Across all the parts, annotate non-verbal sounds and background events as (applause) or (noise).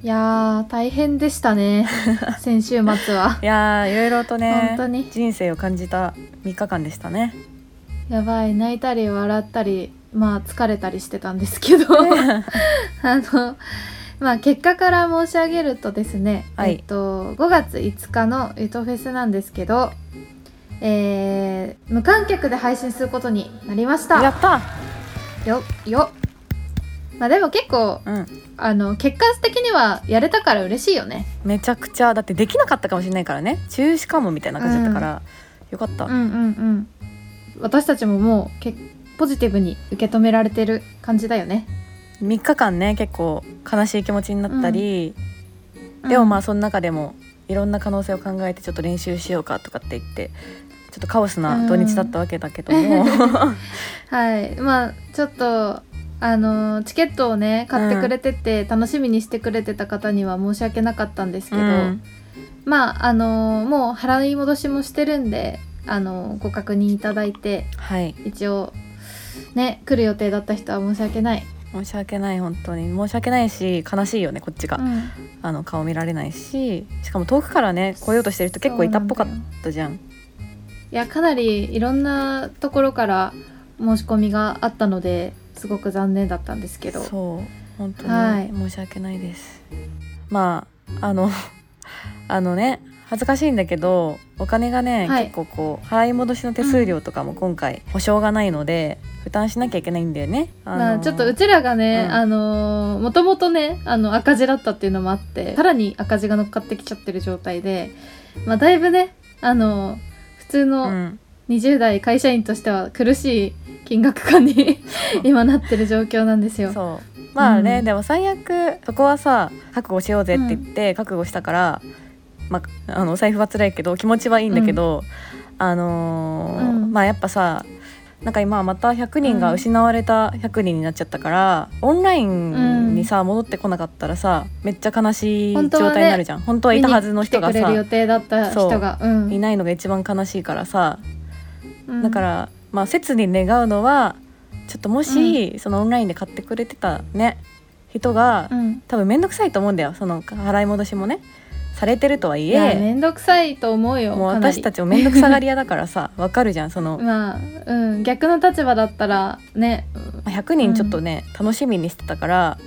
いやー大変でしたね。(laughs) 先週末は。いやーいろいろとね本当に。人生を感じた3日間でしたね。やばい。泣いたり笑ったりまあ疲れたりしてたんですけど。(laughs) あのまあ結果から申し上げるとですね、はい。えっと5月5日のゆとフェスなんですけどえー無観客で配信することになりました。やった。よよまあでも結構うん。あの結果的にはやれたから嬉しいよね。めちゃくちゃ。だってできなかったかもしれないからね。中止かもみたいな感じだったから、よかった、うんうんうん。私たちももうけポジティブに受け止められてる感じだよね。3日間ね結構悲しい気持ちになったり、でもまあその中でもいろんな可能性を考えてちょっと練習しようかとかって言ってちょっとカオスな土日だったわけだけども、(laughs) はい。まあちょっとあのチケットをね買ってくれてて、楽しみにしてくれてた方には申し訳なかったんですけど、うん。まああのもう払い戻しもしてるんであのご確認いただいてはい。一応ね来る予定だった人は申し訳ない、申し訳ない本当に。申し訳ないし悲しいよねこっちが、うん。あの顔見られないし。しかも遠くからね来ようとしてる人結構いたっぽかったじゃん。いやかなりいろんなところから申し込みがあったのですごく残念だったんですけど。そう本当はい。に申し訳ないです、まああの (laughs) あのね恥ずかしいんだけどお金がね、はい。結構こう払い戻しの手数料とかも今回保証がないので負担しなきゃいけないんだよね。あのまあ、ちょっとうちらがね、うん。あのーもともとねあの赤字だったっていうのもあってさらに赤字が乗っかってきちゃってる状態で、まあ、だいぶねあのー普通うのん20代会社員としては苦しい金額感に今なってる状況なんですよ。そう。まあね、うん。でも最悪そこはさ覚悟しようぜって言って覚悟したから、まあ、あのお財布は辛いけど気持ちはいいんだけど、あのーうん。まあやっぱさなんか今はまた100人が失われた100人になっちゃったから、オンラインにさ戻ってこなかったらさめっちゃ悲しい状態になるじゃん。本当はいたはずの人がさいないのが一番悲しいからさうん。だから、まあ切に願うのはちょっともし、そのオンラインで買ってくれてたね人が、うん。多分面倒くさいと思うんだよ。その払い戻しもねされてるとはいえめんどくさいと思うよもう私たちも面倒くさがり屋だからさ (laughs) わかるじゃんその、まあうん。逆の立場だったらね。100人ちょっとね、楽しみにしてたから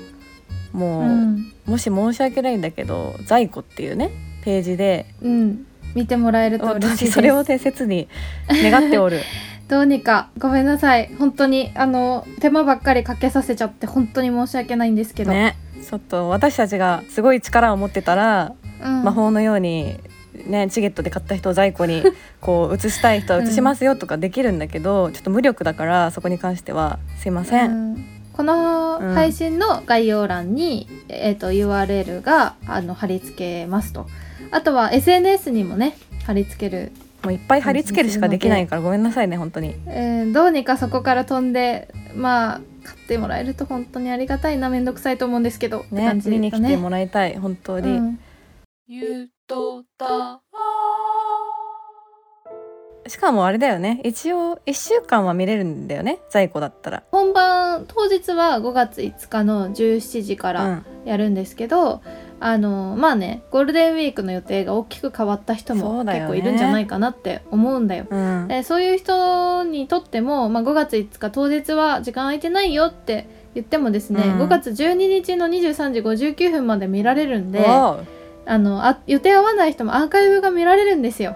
もう、うん、もし申し訳ないんだけど在庫っていうねページでうん、見てもらえると嬉しいそれをね切に願っておる (laughs) どうにかごめんなさい。本当にあの手間ばっかりかけさせちゃって本当に申し訳ないんですけど、ね。ちょっと私たちがすごい力を持ってたら、うん、魔法のようにねチゲットで買った人を在庫に (laughs) こう移したい人は移しますよとかできるんだけど、ちょっと無力だからそこに関してはすいません、うん。このうん。配信の概要欄に、えー、と URL があの貼り付けますと。あとは SNS にもね貼り付ける、もういっぱい貼り付けるしかできないからごめんなさいね本当に。えーどうにかそこから飛んでまあ買ってもらえると本当にありがたいなめんどくさいと思うんですけど、ね感じ見に来てもらいたい本当に、うん。ゆとたしかもあれだよね。一応1週間は見れるんだよね在庫だったら。本番当日は5月5日の17時かうらん。やるんですけど、あのまあねゴールデンウィークの予定が大きく変わった人そも結構いるんじゃないかなって思うんだよ。うん。でそういう人にとっても、まあ、5月5日当日は時間空いてないよって言ってもですね、うん。5月12日の23時59分まで見られるんであのあ予定合わない人もアーカイブが見られるんですよ。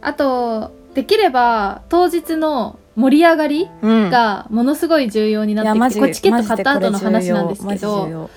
あとできれば当日の盛り上がりうん。がものすごい重要になってきて、これチケット買った後の話なんですけど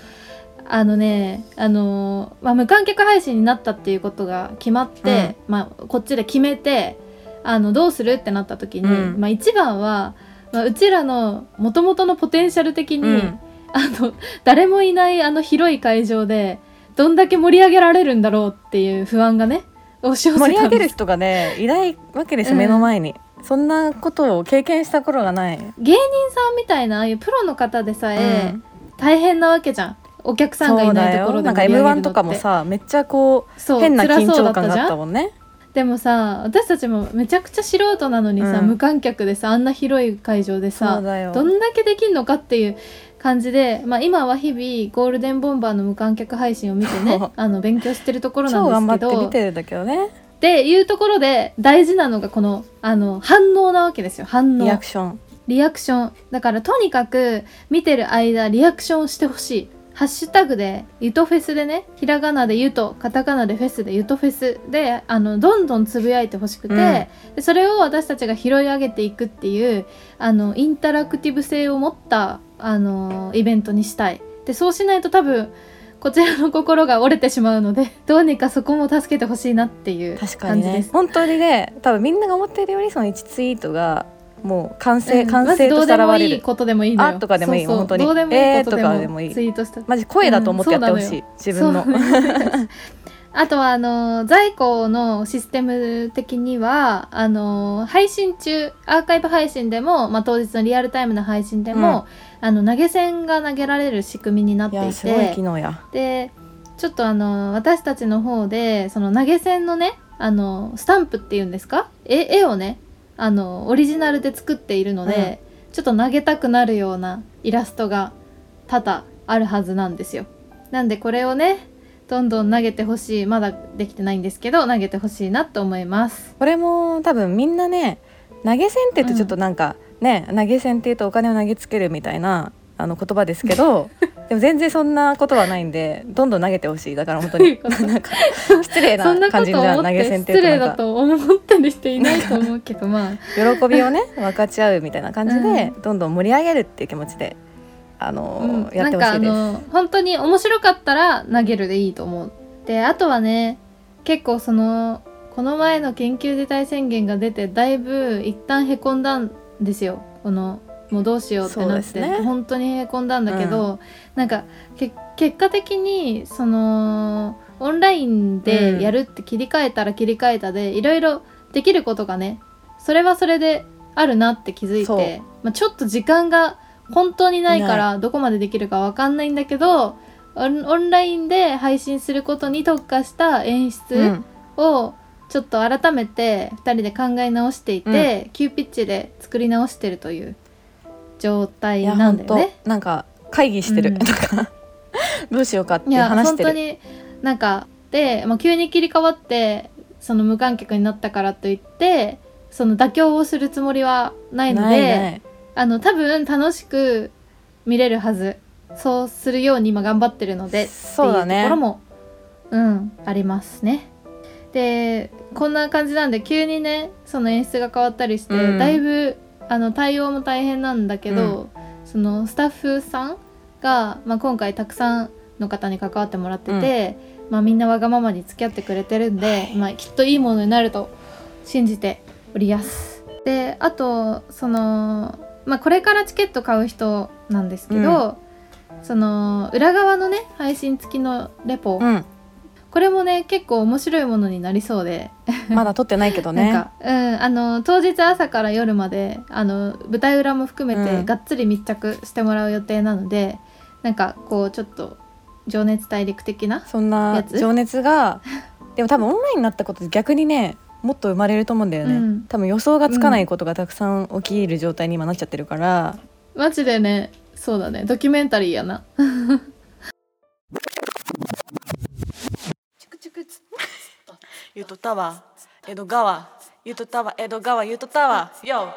あのねあのーまあ、無観客配信になったっていうことが決まって、まあ、こっちで決めてあのどうするってなった時に、うん。まあ、一番は、まあ、うちらのもともとのポテンシャル的に、うん。あの誰もいないあの広い会場でどんだけ盛り上げられるんだろうっていう不安がね押し寄せ盛り上げでする人がねいないわけですよ、うん。目の前に。そんなことを経験した頃がない、芸人さんみたいなああいうプロの方でさえ、うん。大変なわけじゃんお客さんがいないところでなんか盛り上げる M1 のとかもさめっちゃこう変な緊張感があったもんね。でもさ私たちもめちゃくちゃ素人なのにさ、うん。無観客でさあんな広い会場でさどんだけできんのかっていう感じで、まあ、今は日々ゴールデンボンバーの無観客配信を見てね (laughs) あの勉強してるところなんですけど。超頑張って見てるんだけどね。っていうところで大事なのがこのあの反応なわけですよ。反応。リアクション。リアクション。だからとにかく見てる間リアクションしてほしいハッシュタグでゆとフェスでねひらがなでゆとカタカナでフェスでゆとフェスであのどんどんつぶやいてほしくて、うん、でそれを私たちが拾い上げていくっていうあのインタラクティブ性を持ったあのイベントにしたい。でそうしないと多分こちらの心が折れてしまうのでどうにかそこも助けてほしいなっていう感じです。ね、本当にね多分みんなが思っているよりその1ツイートがもう完成、うん、完成として現れる、ことでもいいのよ。あとかでもいい。本当に。どうでもいいえー、とかでもいい。ツイートした。マジ声だと思ってやってほしい、うん、自分の。(laughs) あとはあの在庫のシステム的にはあの配信中アーカイブ配信でも、まあ、当日のリアルタイムの配信でも、うん、あの投げ銭が投げられる仕組みになっていて。でちょっとあの私たちの方でその投げ銭のねあのスタンプっていうんですか？絵絵をねあのオリジナルで作っているので、うん、ちょっと投げたくなるようなイラストが多々あるはずなんですよ。なんでこれをねどんどん投げてほしいまだできてないんですけど投げてほしいなと思います。これも多分みんなね投げ銭って言うとちょっとなんか、うん、ね投げ銭って言うとお金を投げつけるみたいなあの言葉ですけど (laughs) でも全然そんなことはないんでどんどん投げてほしい。だから本当に。(laughs) なんか失礼な感じじゃ投げ銭って失礼だと思ったりしていないと思うけどまあ。喜びをね分かち合うみたいな感じで、うん、どんどん盛り上げるっていう気持ちであの、うん、やってほしいです。本当に面白かったら投げるでいいと思う。であとはね結構そのこの前の緊急事態宣言が出てだいぶ一旦へこんだんですよ。このもうどうしようってなって、ね、本当にへこんだんだけど、うん、なんか結果的にそのオンラインでやるって切り替えたら切り替えたで、いろいろできることがねそれはそれであるなって気づいて、まあ、ちょっと時間が本当にないからどこまでできるか分かんないんだけどオンラインで配信することに特化した演出をちょっと改めて2人で考え直していて、うん、急ピッチで作り直してるという状態なんだよね。なんか会議してる、うん、(laughs) どうしようかって話してる。いや本当になんかで、まあ、急に切り替わってその無観客になったからといってその妥協をするつもりはないのであの多分楽しく見れるはずそうするように今頑張ってるのでそうだねっていうところもうんありますね。でこんな感じなんで急にねその演出が変わったりして、うん、だいぶあの対応も大変なんだけど、うん、そのスタッフさんが、まあ、今回たくさんの方に関わってもらってて、うん、まあ、みんなわがままに付き合ってくれてるんで、はい、まあ、きっといいものになると信じておりやす。であとその、まあ、これからチケット買う人なんですけど、うん、その裏側のね配信付きのレポ、これもね結構面白いものになりそうで。まだ撮ってないけどね。なんか、うん、あの当日朝から夜まであの舞台裏も含めて、がっつり密着してもらう予定なのでなんかこうちょっと情熱大陸的なそんな情熱がでも多分オンラインになったことで逆にねもっと生まれると思うんだよね、うん、多分予想がつかないことがたくさん起きる状態に今なっちゃってるから、マジでねそうだね。ドキュメンタリーやなゆとたわ。江戸川。ゆとたわ。江戸川。ゆとたわ。よ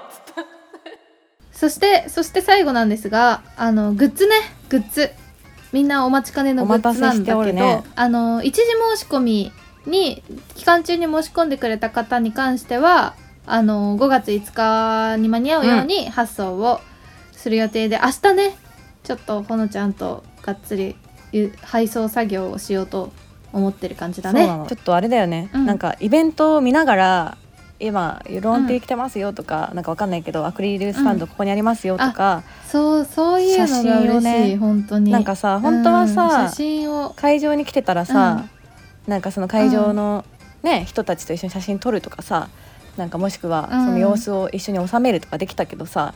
そしてそして最後なんですがあのグッズね。グッズ。みんなお待ちかねのグッズなんだけど、ね、あの一時申し込みに期間中に申し込んでくれた方に関してはあの5月5日に間に合うように発送をする予定で、うん、明日ねちょっとほのちゃんとがっつり配送作業をしようと思ってる感じだね。ちょっとあれだよね、うん、なんかイベントを見ながら今ロンティー来てますよとか、うん、なんかわかんないけどアクリルスタンドここにありますよとか、うん、そうそういうのが嬉しい、ね、本当に。なんかさ本当はさ、会場に来てたらさ、うん、なんかその会場のね、人たちと一緒に写真撮るとかさなんかもしくはその様子を一緒に収めるとかできたけどさ、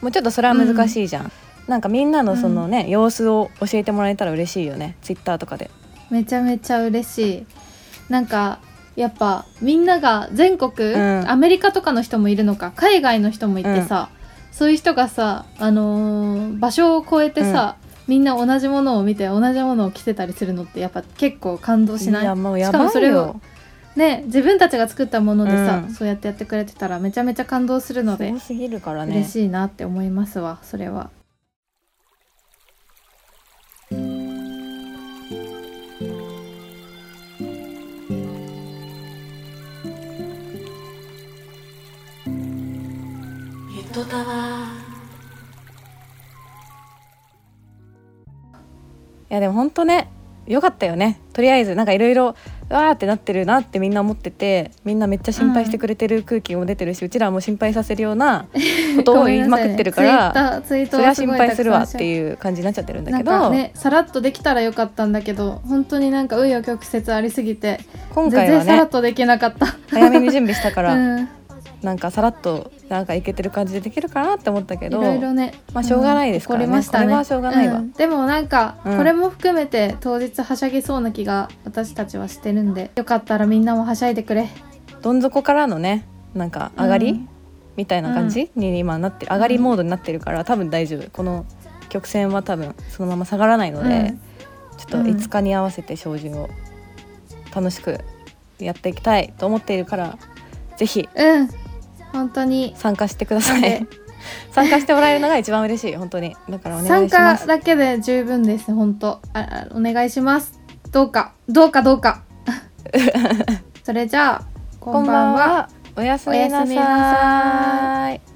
もうちょっとそれは難しいじゃん、なんかみんなのそのね、様子を教えてもらえたら嬉しいよね。ツイッターとかで。めちゃめちゃ嬉しい。なんかやっぱみんなが全国、うん、アメリカとかの人もいるのか海外の人もいてさ、うん、そういう人がさ、あのー場所を超えてさ、みんな同じものを見て同じものを着てたりするのってやっぱ結構感動しない？いやもうやしかもそれをよね自分たちが作ったものでさ、うん。そうやってやってくれてたらめちゃめちゃ感動するので、多すぎるからね。嬉しいなって思いますわそれは。ゆとたわいやでも本当ねよかったよね。とりあえずなんかいろいろわーってなってるなってみんな思っててみんなめっちゃ心配してくれてる空気も出てるし、うちらも心配させるような (laughs) ことを言いまくってるから、それは心配するわってういう感じになっちゃってるんだなんけど、かねさらっとできたらよかったんだけど本当になんか紆余曲折ありすぎて今回は全然さらっねとできなかった。早めに準備したから、(laughs) うんなんかさらっとなんかいけてる感じでできるかなって思ったけいどろいろね、まあしょうがないですからね。うんね。これはしょうがないわ。ん。でもなんか、うん。これも含めて当日はしゃぎそうな気が私たちはしてるんで。よかったらみんなもはしゃいでくれ。どん底からのねなんか上がり、うん。みたいな感じ？に今なって上がりモードになってるから多分大丈夫。この曲線は多分そのまま下がらないので、うん。ちょっと5日に合わせて照準を楽しくやっていきたいと思っているからぜひうん本当に。参加してください。(laughs) 参加してもらえるのが一番嬉しい本当に。だから参加だけで十分です本当。ああお願いします。どうか。どうかどうか。(laughs) それじゃあこんばんは。おやすみなさい